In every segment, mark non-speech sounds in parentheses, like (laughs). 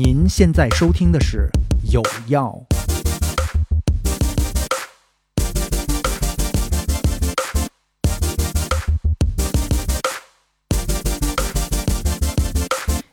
您现在收听的是《有药》。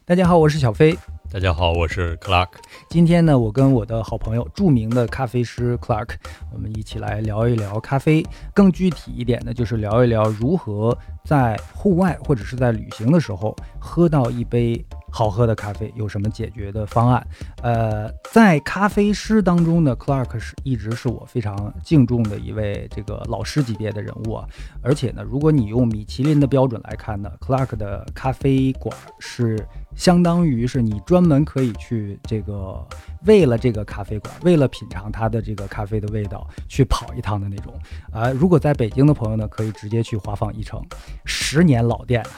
大家好，我是小飞。大家好，我是 Clark。今天呢，我跟我的好朋友、著名的咖啡师 Clark，我们一起来聊一聊咖啡。更具体一点呢，就是聊一聊如何在户外或者是在旅行的时候喝到一杯。好喝的咖啡有什么解决的方案？呃，在咖啡师当中呢，Clark 是一直是我非常敬重的一位这个老师级别的人物啊。而且呢，如果你用米其林的标准来看呢，Clark 的咖啡馆是相当于是你专门可以去这个为了这个咖啡馆，为了品尝它的这个咖啡的味道去跑一趟的那种啊。如果在北京的朋友呢，可以直接去华坊一城，十年老店。(laughs)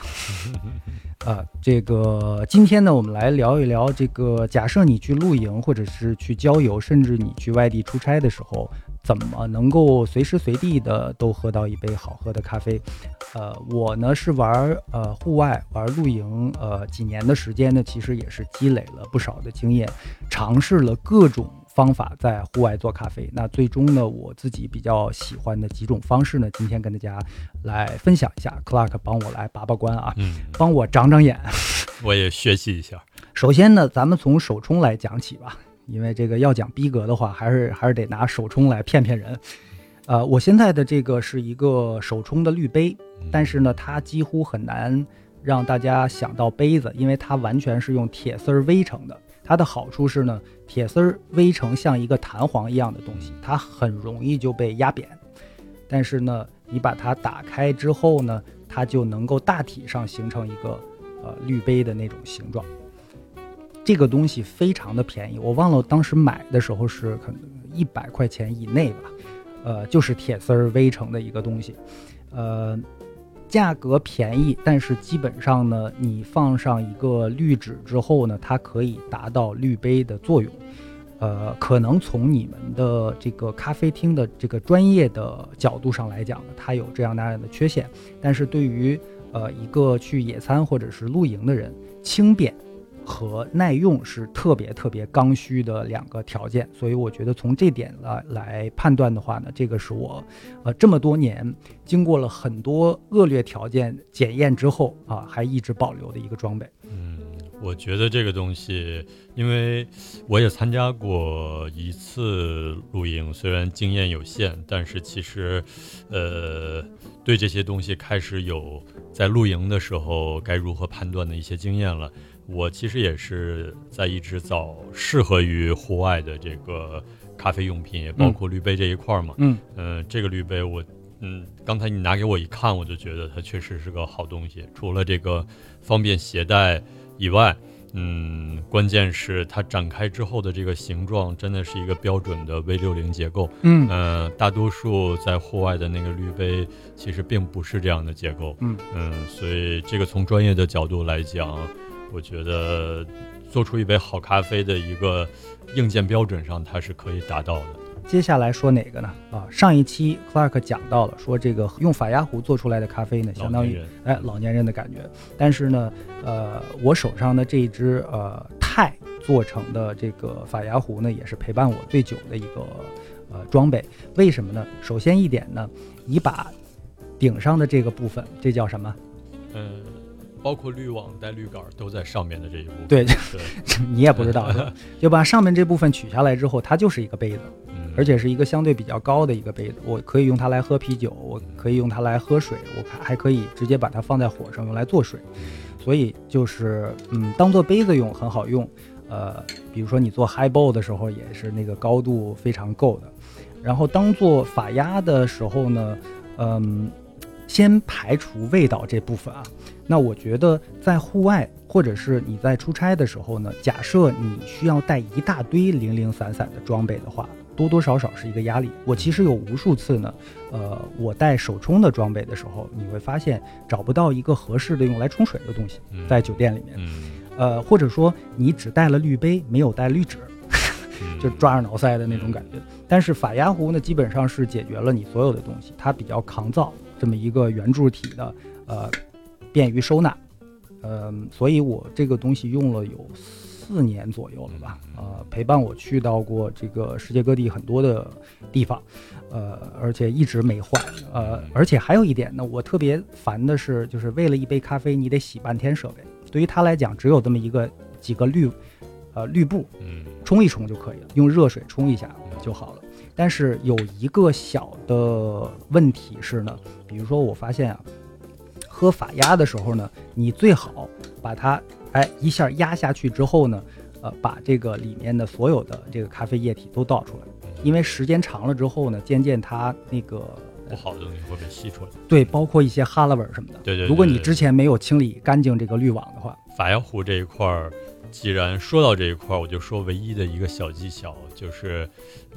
啊，这个今天呢，我们来聊一聊这个。假设你去露营，或者是去郊游，甚至你去外地出差的时候，怎么能够随时随地的都喝到一杯好喝的咖啡？呃，我呢是玩呃户外玩露营，呃几年的时间呢，其实也是积累了不少的经验，尝试了各种。方法在户外做咖啡，那最终呢，我自己比较喜欢的几种方式呢，今天跟大家来分享一下。Clark 帮我来把把关啊，嗯，帮我长长眼，我也学习一下。首先呢，咱们从手冲来讲起吧，因为这个要讲逼格的话，还是还是得拿手冲来骗骗人。呃，我现在的这个是一个手冲的滤杯，但是呢，它几乎很难让大家想到杯子，因为它完全是用铁丝儿围成的。它的好处是呢，铁丝儿微成像一个弹簧一样的东西，它很容易就被压扁。但是呢，你把它打开之后呢，它就能够大体上形成一个呃滤杯的那种形状。这个东西非常的便宜，我忘了当时买的时候是可能一百块钱以内吧，呃，就是铁丝儿微成的一个东西，呃。价格便宜，但是基本上呢，你放上一个滤纸之后呢，它可以达到滤杯的作用。呃，可能从你们的这个咖啡厅的这个专业的角度上来讲呢，它有这样那样的缺陷。但是对于呃一个去野餐或者是露营的人，轻便。和耐用是特别特别刚需的两个条件，所以我觉得从这点来来判断的话呢，这个是我，呃，这么多年经过了很多恶劣条件检验之后啊，还一直保留的一个装备。嗯，我觉得这个东西，因为我也参加过一次露营，虽然经验有限，但是其实，呃，对这些东西开始有在露营的时候该如何判断的一些经验了。我其实也是在一直找适合于户外的这个咖啡用品，也包括滤杯这一块儿嘛。嗯，呃，这个滤杯我，嗯，刚才你拿给我一看，我就觉得它确实是个好东西。除了这个方便携带以外，嗯，关键是它展开之后的这个形状，真的是一个标准的 V 六零结构。嗯，呃，大多数在户外的那个滤杯其实并不是这样的结构。嗯嗯，所以这个从专业的角度来讲。我觉得做出一杯好咖啡的一个硬件标准上，它是可以达到的。接下来说哪个呢？啊，上一期 Clark 讲到了，说这个用法压壶做出来的咖啡呢，相当于哎老年人的感觉。但是呢，呃，我手上的这一支呃钛做成的这个法压壶呢，也是陪伴我最久的一个呃装备。为什么呢？首先一点呢，你把顶上的这个部分，这叫什么？嗯。包括滤网带滤杆都在上面的这一部分，对，(laughs) 你也不知道，(laughs) 就把上面这部分取下来之后，它就是一个杯子，而且是一个相对比较高的一个杯子。我可以用它来喝啤酒，我可以用它来喝水，我还可以直接把它放在火上用来做水。所以就是嗯，当做杯子用很好用。呃，比如说你做 high ball 的时候，也是那个高度非常够的。然后当做法压的时候呢，嗯。先排除味道这部分啊，那我觉得在户外或者是你在出差的时候呢，假设你需要带一大堆零零散散的装备的话，多多少少是一个压力。我其实有无数次呢，呃，我带手冲的装备的时候，你会发现找不到一个合适的用来冲水的东西，在酒店里面，呃，或者说你只带了滤杯，没有带滤纸，就抓耳挠腮的那种感觉。但是法压壶呢，基本上是解决了你所有的东西，它比较抗造。这么一个圆柱体的，呃，便于收纳，嗯，所以我这个东西用了有四年左右了吧，呃，陪伴我去到过这个世界各地很多的地方，呃，而且一直没换，呃，而且还有一点呢，我特别烦的是，就是为了一杯咖啡，你得洗半天设备。对于他来讲，只有这么一个几个滤，呃，滤布，嗯，冲一冲就可以了，用热水冲一下就好了。但是有一个小的问题是呢，比如说我发现啊，喝法压的时候呢，你最好把它哎一下压下去之后呢，呃，把这个里面的所有的这个咖啡液体都倒出来，因为时间长了之后呢，渐渐它那个不好的东西会被吸出来。对，包括一些哈喇味什么的。对对。如果你之前没有清理干净这个滤网的话，法压壶这一块儿。既然说到这一块儿，我就说唯一的一个小技巧，就是，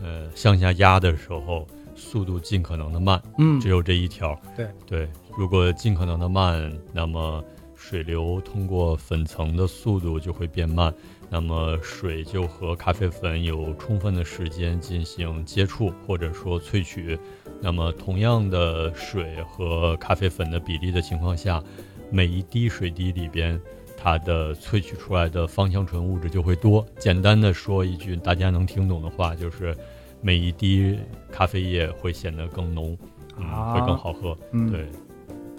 呃，向下压的时候速度尽可能的慢，嗯，只有这一条。对对，如果尽可能的慢，那么水流通过粉层的速度就会变慢，那么水就和咖啡粉有充分的时间进行接触或者说萃取，那么同样的水和咖啡粉的比例的情况下，每一滴水滴里边。它的萃取出来的芳香醇物质就会多。简单的说一句大家能听懂的话，就是每一滴咖啡液会显得更浓，啊，会更好喝。嗯，对，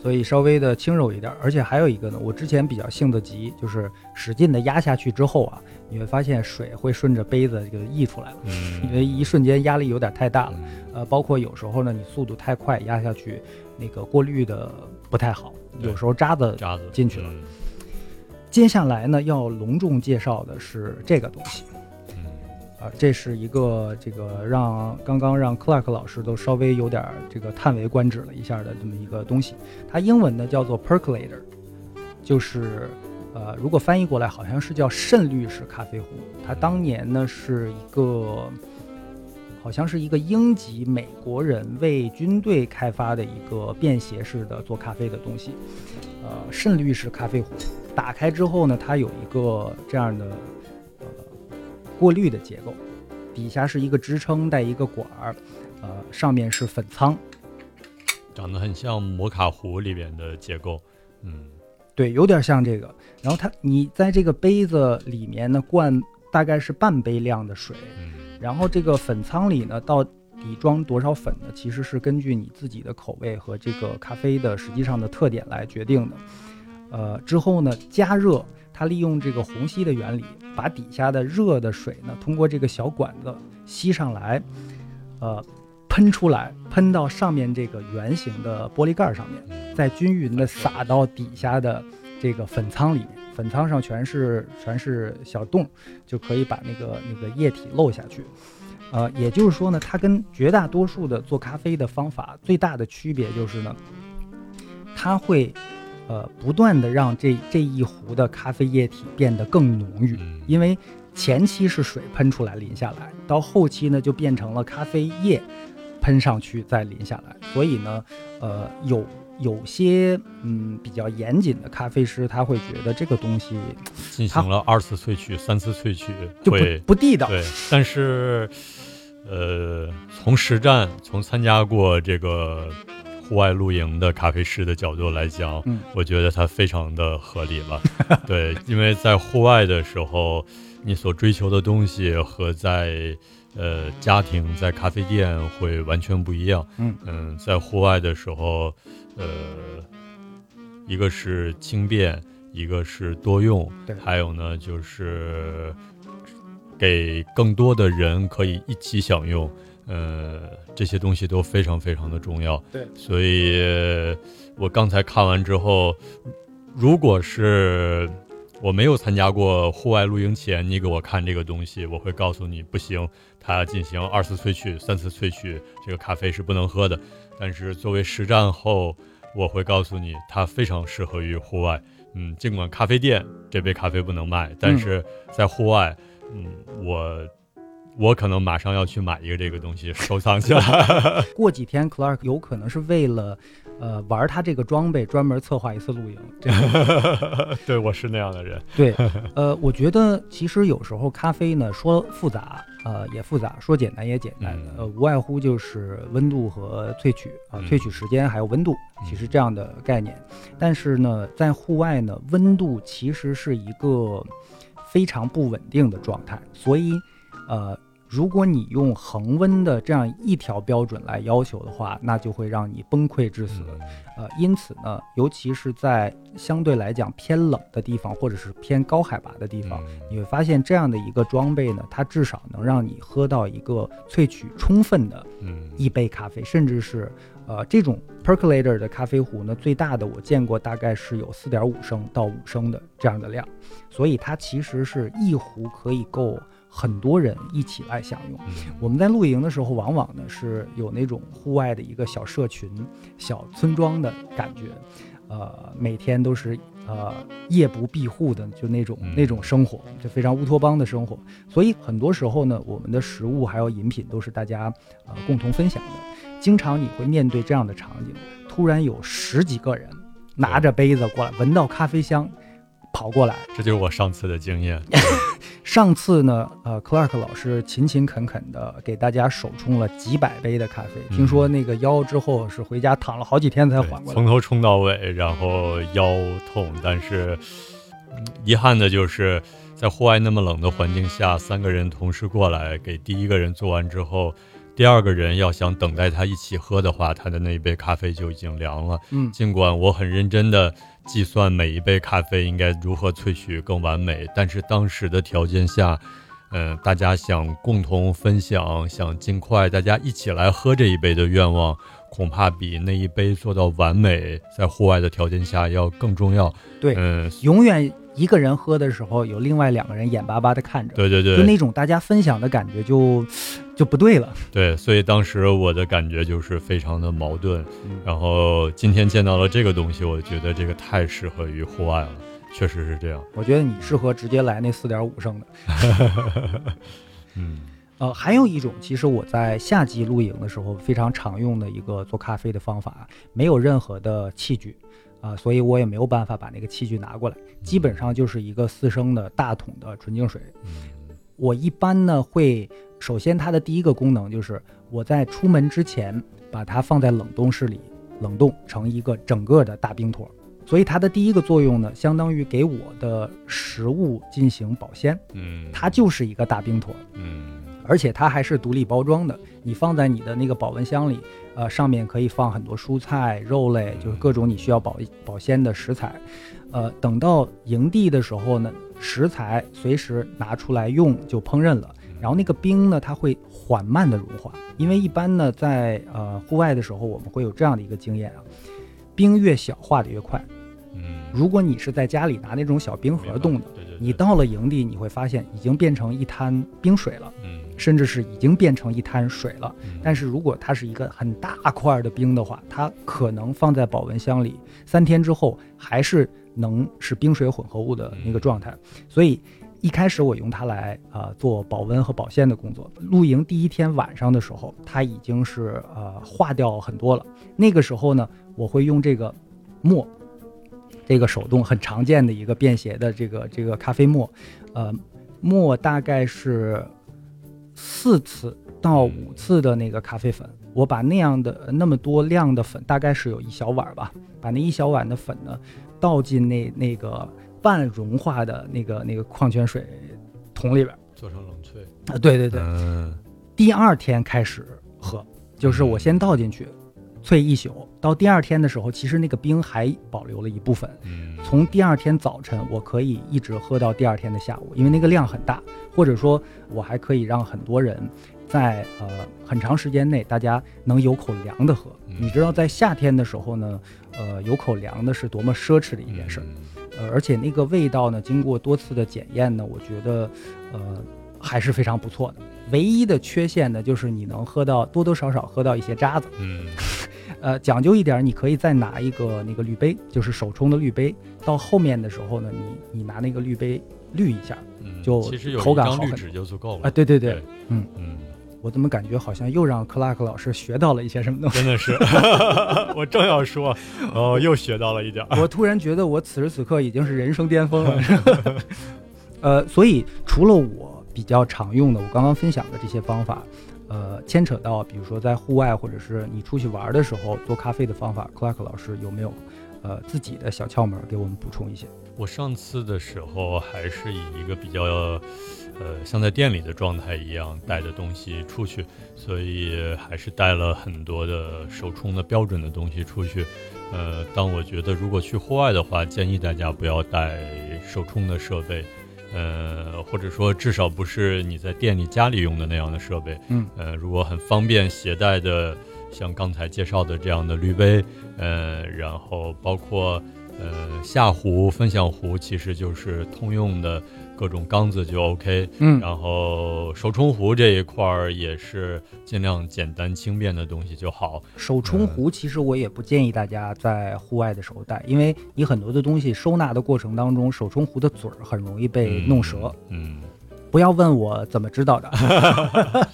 所以稍微的轻柔一点。而且还有一个呢，我之前比较性子急，就是使劲的压下去之后啊，你会发现水会顺着杯子给溢出来了，嗯，因为一瞬间压力有点太大了。呃，包括有时候呢，你速度太快压下去，那个过滤的不太好，有时候渣子渣子进去了。接下来呢，要隆重介绍的是这个东西，啊，这是一个这个让刚刚让 Clark 老师都稍微有点这个叹为观止了一下的这么一个东西。它英文呢叫做 Percolator，就是呃，如果翻译过来好像是叫渗滤式咖啡壶。它当年呢是一个好像是一个英籍美国人为军队开发的一个便携式的做咖啡的东西，呃，渗滤式咖啡壶。打开之后呢，它有一个这样的过滤的结构，底下是一个支撑带一个管儿，呃，上面是粉仓，长得很像摩卡壶里边的结构，嗯，对，有点像这个。然后它你在这个杯子里面呢灌大概是半杯量的水，然后这个粉仓里呢到底装多少粉呢？其实是根据你自己的口味和这个咖啡的实际上的特点来决定的。呃，之后呢，加热，它利用这个虹吸的原理，把底下的热的水呢，通过这个小管子吸上来，呃，喷出来，喷到上面这个圆形的玻璃盖上面，再均匀的洒到底下的这个粉仓里面，粉仓上全是全是小洞，就可以把那个那个液体漏下去。呃，也就是说呢，它跟绝大多数的做咖啡的方法最大的区别就是呢，它会。呃，不断的让这这一壶的咖啡液体变得更浓郁，因为前期是水喷出来淋下来，到后期呢就变成了咖啡液喷上去再淋下来，所以呢，呃，有有些嗯比较严谨的咖啡师他会觉得这个东西进行了二次萃取、三次萃取就不不地道。对，但是呃，从实战从参加过这个。户外露营的咖啡师的角度来讲，嗯，我觉得它非常的合理了。(laughs) 对，因为在户外的时候，你所追求的东西和在呃家庭在咖啡店会完全不一样。嗯嗯，在户外的时候，呃，一个是轻便，一个是多用，还有呢就是给更多的人可以一起享用。呃，这些东西都非常非常的重要。对，所以我刚才看完之后，如果是我没有参加过户外露营前，你给我看这个东西，我会告诉你不行，它进行二次萃取、三次萃取，这个咖啡是不能喝的。但是作为实战后，我会告诉你，它非常适合于户外。嗯，尽管咖啡店这杯咖啡不能卖，但是在户外，嗯，我。我可能马上要去买一个这个东西 (laughs) 收藏起来。(laughs) 过几天，Clark 有可能是为了，呃，玩他这个装备，专门策划一次露营。(laughs) 对，我是那样的人。对，呃，我觉得其实有时候咖啡呢，说复杂，呃，也复杂；说简单也简单。呃，无外乎就是温度和萃取啊，萃取时间还有温度，其实这样的概念。但是呢，在户外呢，温度其实是一个。非常不稳定的状态，所以，呃。如果你用恒温的这样一条标准来要求的话，那就会让你崩溃致死。呃，因此呢，尤其是在相对来讲偏冷的地方，或者是偏高海拔的地方，你会发现这样的一个装备呢，它至少能让你喝到一个萃取充分的一杯咖啡，甚至是呃这种 percolator 的咖啡壶呢，最大的我见过大概是有四点五升到五升的这样的量，所以它其实是一壶可以够。很多人一起来享用。我们在露营的时候，往往呢是有那种户外的一个小社群、小村庄的感觉，呃，每天都是呃夜不闭户的，就那种那种生活，就非常乌托邦的生活。所以很多时候呢，我们的食物还有饮品都是大家呃共同分享的。经常你会面对这样的场景，突然有十几个人拿着杯子过来，闻到咖啡香。跑过来，这就是我上次的经验。(laughs) 上次呢，呃，Clark 老师勤勤恳恳的给大家手冲了几百杯的咖啡。听说那个腰之后是回家躺了好几天才缓过来，从头冲到尾，然后腰痛。但是遗憾的就是在户外那么冷的环境下，三个人同时过来给第一个人做完之后，第二个人要想等待他一起喝的话，他的那一杯咖啡就已经凉了。嗯，尽管我很认真的。计算每一杯咖啡应该如何萃取更完美，但是当时的条件下，嗯，大家想共同分享，想尽快大家一起来喝这一杯的愿望，恐怕比那一杯做到完美，在户外的条件下要更重要。对，嗯，永远。一个人喝的时候，有另外两个人眼巴巴的看着，对对对，就那种大家分享的感觉就就不对了。对，所以当时我的感觉就是非常的矛盾。然后今天见到了这个东西，我觉得这个太适合于户外了，确实是这样。我觉得你适合直接来那四点五升的。(laughs) 嗯，呃，还有一种，其实我在夏季露营的时候非常常用的一个做咖啡的方法，没有任何的器具。啊，所以我也没有办法把那个器具拿过来，基本上就是一个四升的大桶的纯净水。我一般呢会，首先它的第一个功能就是我在出门之前把它放在冷冻室里冷冻成一个整个的大冰坨，所以它的第一个作用呢，相当于给我的食物进行保鲜。嗯，它就是一个大冰坨。嗯，而且它还是独立包装的，你放在你的那个保温箱里。呃，上面可以放很多蔬菜、肉类，就是各种你需要保保鲜的食材。呃，等到营地的时候呢，食材随时拿出来用就烹饪了。然后那个冰呢，它会缓慢的融化，因为一般呢，在呃户外的时候，我们会有这样的一个经验啊，冰越小化的越快。嗯，如果你是在家里拿那种小冰盒冻的，你到了营地，你会发现已经变成一滩冰水了。嗯。甚至是已经变成一滩水了。但是如果它是一个很大块的冰的话，它可能放在保温箱里三天之后，还是能是冰水混合物的那个状态。所以一开始我用它来啊做保温和保鲜的工作。露营第一天晚上的时候，它已经是呃化掉很多了。那个时候呢，我会用这个墨，这个手动很常见的一个便携的这个这个咖啡沫，呃，沫大概是。四次到五次的那个咖啡粉，我把那样的那么多量的粉，大概是有一小碗吧，把那一小碗的粉呢倒进那那个半融化的那个那个矿泉水桶里边，做成冷萃啊，对对对，第二天开始喝，就是我先倒进去。萃一宿，到第二天的时候，其实那个冰还保留了一部分。嗯，从第二天早晨，我可以一直喝到第二天的下午，因为那个量很大。或者说，我还可以让很多人在呃很长时间内，大家能有口凉的喝。你知道，在夏天的时候呢，呃，有口凉的是多么奢侈的一件事儿。呃，而且那个味道呢，经过多次的检验呢，我觉得，呃，还是非常不错的。唯一的缺陷呢，就是你能喝到多多少少喝到一些渣子。嗯。(laughs) 呃，讲究一点，你可以再拿一个那个滤杯，就是手冲的滤杯。到后面的时候呢，你你拿那个滤杯滤一下，就口感好很多就足够了啊。对对对，嗯嗯，我怎么感觉好像又让克拉克老师学到了一些什么东西？真的是，(laughs) 我正要说，哦，又学到了一点。(laughs) 我突然觉得我此时此刻已经是人生巅峰了。(laughs) 呃，所以除了我比较常用的，我刚刚分享的这些方法。呃，牵扯到比如说在户外或者是你出去玩的时候做咖啡的方法克拉克老师有没有呃自己的小窍门给我们补充一些？我上次的时候还是以一个比较，呃，像在店里的状态一样带的东西出去，所以还是带了很多的手冲的标准的东西出去。呃，但我觉得如果去户外的话，建议大家不要带手冲的设备，呃，或者说至少不是你在店里家里用的那样的设备。嗯，呃，如果很方便携带的，像刚才介绍的这样的滤杯，呃，然后包括。呃，下壶、分享壶其实就是通用的各种缸子就 OK。嗯，然后手冲壶这一块儿也是尽量简单轻便的东西就好。手冲壶其实我也不建议大家在户外的时候带，因为你很多的东西收纳的过程当中，手冲壶的嘴儿很容易被弄折。嗯，不要问我怎么知道的。(laughs)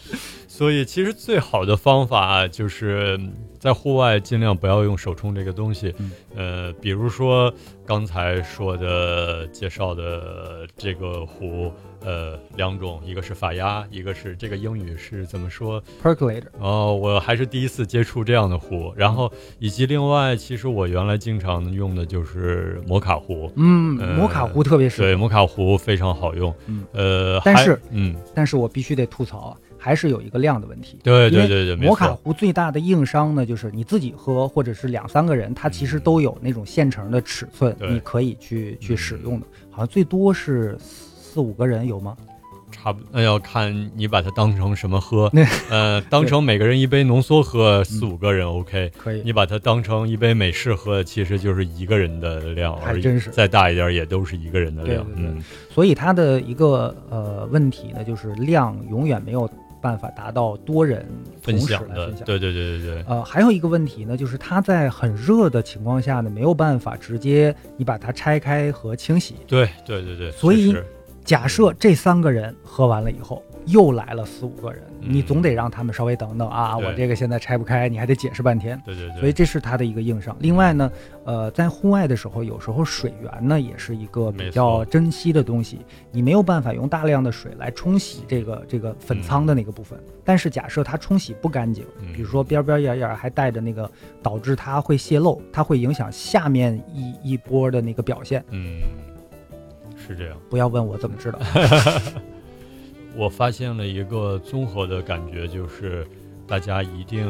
所以其实最好的方法就是。在户外尽量不要用手冲这个东西，呃，比如说刚才说的介绍的这个壶，呃，两种，一个是法压，一个是这个英语是怎么说？Percolator。哦，我还是第一次接触这样的壶，然后以及另外，其实我原来经常用的就是摩卡壶，嗯，摩卡壶特别适合，对，摩卡壶非常好用，嗯，呃，但是，嗯，但是我必须得吐槽啊。还是有一个量的问题。对对对对，摩卡壶最大的硬伤呢，就是你自己喝或者是两三个人，它其实都有那种现成的尺寸，你可以去去使用的。好像最多是四五个人有吗？差不，那要看你把它当成什么喝。(laughs) 呃，当成每个人一杯浓缩喝，四五个人 OK。可以。你把它当成一杯美式喝，其实就是一个人的量还真是。再大一点也都是一个人的量。嗯。所以它的一个呃问题呢，就是量永远没有。办法达到多人同时来分享的，对对对对对。呃，还有一个问题呢，就是它在很热的情况下呢，没有办法直接你把它拆开和清洗。对对对对。所以，假设这三个人喝完了以后。又来了四五个人，你总得让他们稍微等等啊！我这个现在拆不开，你还得解释半天。对对对。所以这是它的一个硬伤。另外呢，呃，在户外的时候，有时候水源呢也是一个比较珍惜的东西，你没有办法用大量的水来冲洗这个这个粉仓的那个部分。但是假设它冲洗不干净，比如说边边沿沿还带着那个，导致它会泄漏，它会影响下面一一波的那个表现。嗯，是这样。不要问我怎么知道。(laughs) 我发现了一个综合的感觉，就是大家一定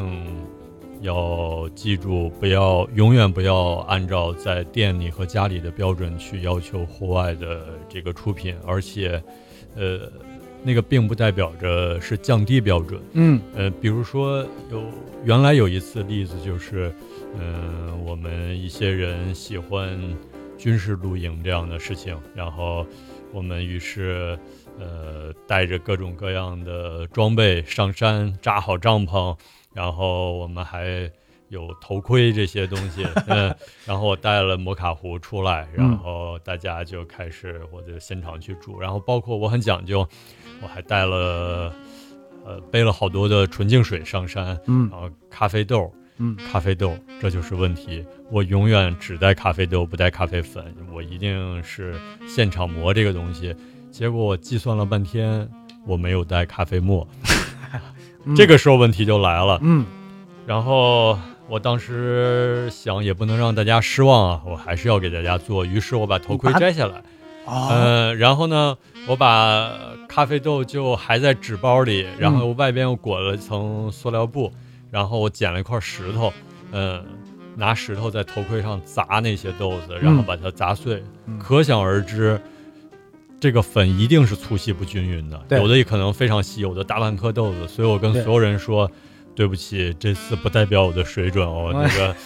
要记住，不要永远不要按照在店里和家里的标准去要求户外的这个出品，而且，呃，那个并不代表着是降低标准。嗯，呃，比如说有原来有一次例子就是，嗯，我们一些人喜欢军事露营这样的事情，然后我们于是。呃，带着各种各样的装备上山，扎好帐篷，然后我们还有头盔这些东西。(laughs) 嗯，然后我带了摩卡壶出来，然后大家就开始我就现场去煮。然后包括我很讲究，我还带了呃背了好多的纯净水上山。嗯，然后咖啡豆，嗯，咖啡豆，这就是问题。我永远只带咖啡豆，不带咖啡粉。我一定是现场磨这个东西。结果我计算了半天，我没有带咖啡沫，(laughs) 这个时候问题就来了。嗯，然后我当时想，也不能让大家失望啊，我还是要给大家做。于是我把头盔摘下来，呃，然后呢，我把咖啡豆就还在纸包里，然后外边又裹了一层塑料布，然后我捡了一块石头，嗯，拿石头在头盔上砸那些豆子，然后把它砸碎，可想而知。这个粉一定是粗细不均匀的，有的也可能非常细，有的大半颗豆子。所以我跟所有人说，对不起，这次不代表我的水准哦。那个，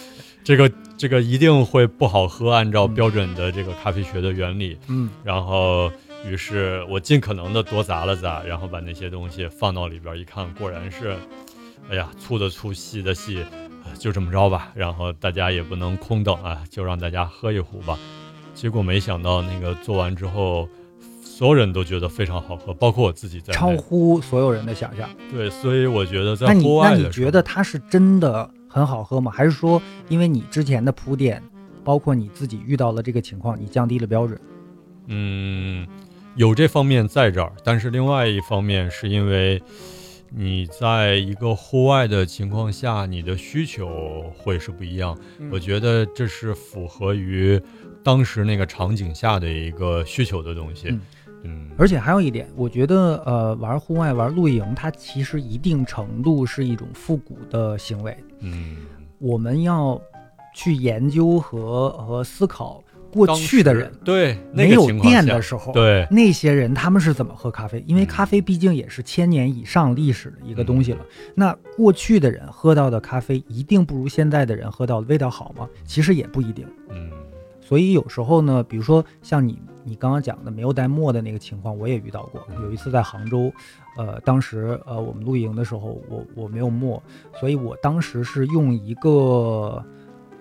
这个，这个一定会不好喝。按照标准的这个咖啡学的原理，嗯，然后，于是我尽可能的多砸了砸，然后把那些东西放到里边一看，果然是，哎呀，粗的粗，细的细，就这么着吧。然后大家也不能空等啊，就让大家喝一壶吧。结果没想到那个做完之后。所有人都觉得非常好喝，包括我自己在超乎所有人的想象。对，所以我觉得在户外的，那你觉得它是真的很好喝吗？还是说因为你之前的铺垫，包括你自己遇到了这个情况，你降低了标准？嗯，有这方面在这儿，但是另外一方面是因为你在一个户外的情况下，你的需求会是不一样。我觉得这是符合于当时那个场景下的一个需求的东西。嗯嗯，而且还有一点，我觉得呃，玩户外玩露营，它其实一定程度是一种复古的行为。嗯，我们要去研究和和思考过去的人，对那没有电的时候，对，那些人他们是怎么喝咖啡？因为嗯咖啡毕竟也是千年以上历史的一个东西了。那过去的人喝到的咖啡一定不如现在的人喝到的味道好吗？其实也不一定。嗯所以有时候呢，比如说像你你刚刚讲的没有带墨的那个情况，我也遇到过。有一次在杭州，呃，当时呃我们露营的时候，我我没有墨，所以我当时是用一个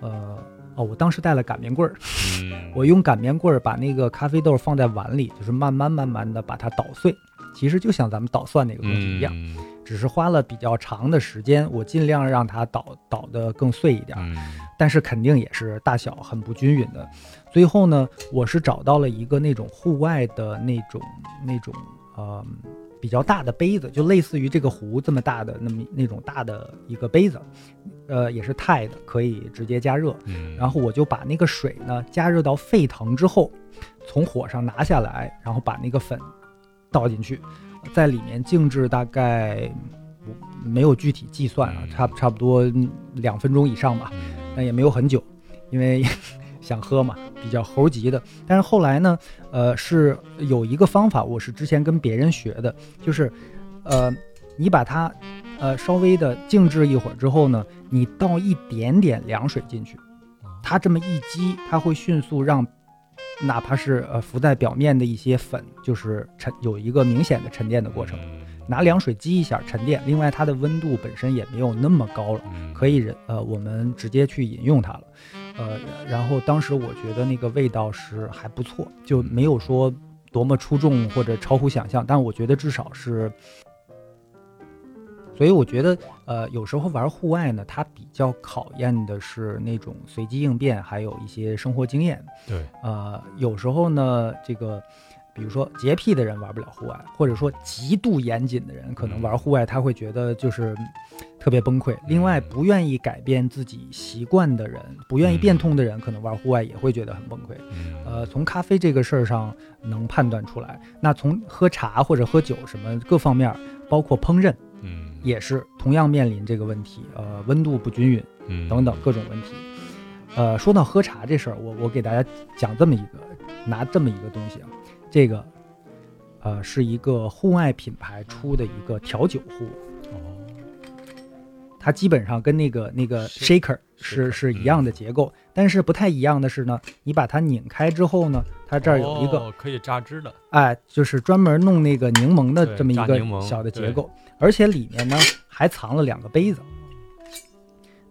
呃哦，我当时带了擀面棍儿，嗯，我用擀面棍儿把那个咖啡豆放在碗里，就是慢慢慢慢的把它捣碎，其实就像咱们捣蒜那个东西一样，嗯只是花了比较长的时间，我尽量让它捣捣得更碎一点儿。嗯但是肯定也是大小很不均匀的。最后呢，我是找到了一个那种户外的那种那种呃比较大的杯子，就类似于这个壶这么大的那么那种大的一个杯子，呃，也是钛的，可以直接加热。嗯，然后我就把那个水呢加热到沸腾之后，从火上拿下来，然后把那个粉倒进去，在里面静置大概我没有具体计算啊，差差不多两分钟以上吧。嗯但也没有很久，因为 (laughs) 想喝嘛，比较猴急的。但是后来呢，呃，是有一个方法，我是之前跟别人学的，就是，呃，你把它，呃，稍微的静置一会儿之后呢，你倒一点点凉水进去，它这么一激，它会迅速让，哪怕是呃浮在表面的一些粉，就是沉有一个明显的沉淀的过程。嗯拿凉水激一下沉淀，另外它的温度本身也没有那么高了。嗯可以人呃，我们直接去饮用它了，呃，然后当时我觉得那个味道是还不错，就没有说多么出众或者超乎想象，但我觉得至少是，所以我觉得呃，有时候玩户外呢，它比较考验的是那种随机应变，还有一些生活经验。对，呃，有时候呢，这个比如说洁癖的人玩不了户外，或者说极度严谨的人，可能玩户外他会觉得就是特别崩溃。另外，不愿意改变自己习惯的人，不愿意变通的人，可能玩户外也会觉得很崩溃。嗯呃，从咖啡这个事儿上能判断出来。那从喝茶或者喝酒什么各方面，包括烹饪，嗯也是同样面临这个问题。呃，温度不均匀，嗯等等各种问题。呃，说到喝茶这事儿，我我给大家讲这么一个，拿这么一个东西啊，这个呃是一个户外品牌出的一个调酒壶，哦它基本上跟那个那个 shaker 是是一样的结构，但是不太一样的是呢，你把它拧开之后呢，它这儿有一个哦可以榨汁的，哎，就是专门弄那个柠檬的这么一个小的结构，而且里面呢还藏了两个杯子。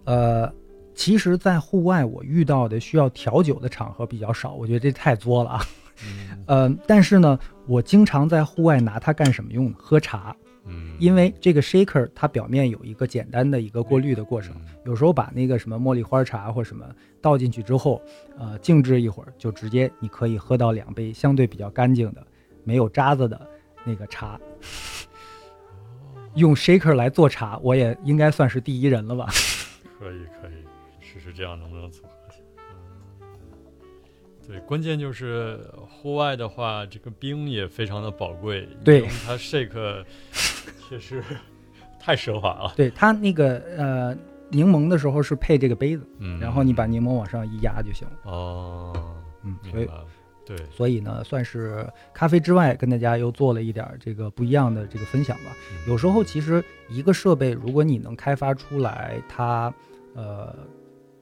呃，其实，在户外我遇到的需要调酒的场合比较少，我觉得这太作了啊。嗯呃，但是呢，我经常在户外拿它干什么用呢？喝茶，嗯，因为这个 shaker 它表面有一个简单的一个过滤的过程，嗯有时候把那个什么茉莉花茶或什么倒进去之后，呃，静置一会儿，就直接你可以喝到两杯相对比较干净的、没有渣子的那个茶。用 shaker 来做茶，我也应该算是第一人了吧？(laughs) 可以可以，试试这样能不能组合一下。嗯，对，关键就是户外的话，这个冰也非常的宝贵，对用它 shake (laughs) 确实太奢华了。对它那个呃柠檬的时候是配这个杯子，嗯，然后你把柠檬往上一压就行了。哦，嗯，所以对，所以呢，算是咖啡之外跟大家又做了一点这个不一样的这个分享吧。有时候其实一个设备，如果你能开发出来它呃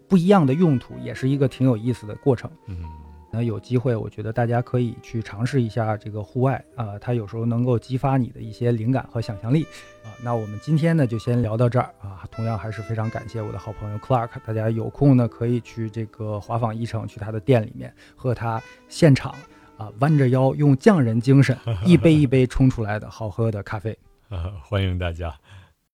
不一样的用途，也是一个挺有意思的过程。嗯，那有机会，我觉得大家可以去尝试一下这个户外啊、它有时候能够激发你的一些灵感和想象力啊、那我们今天呢就先聊到这儿啊，同样还是非常感谢我的好朋友 Clark，大家有空呢可以去这个华纺一城去他的店里面喝他现场啊弯着腰用匠人精神 (laughs) 一杯一杯冲出来的好喝的咖啡。啊，(laughs) 欢迎大家。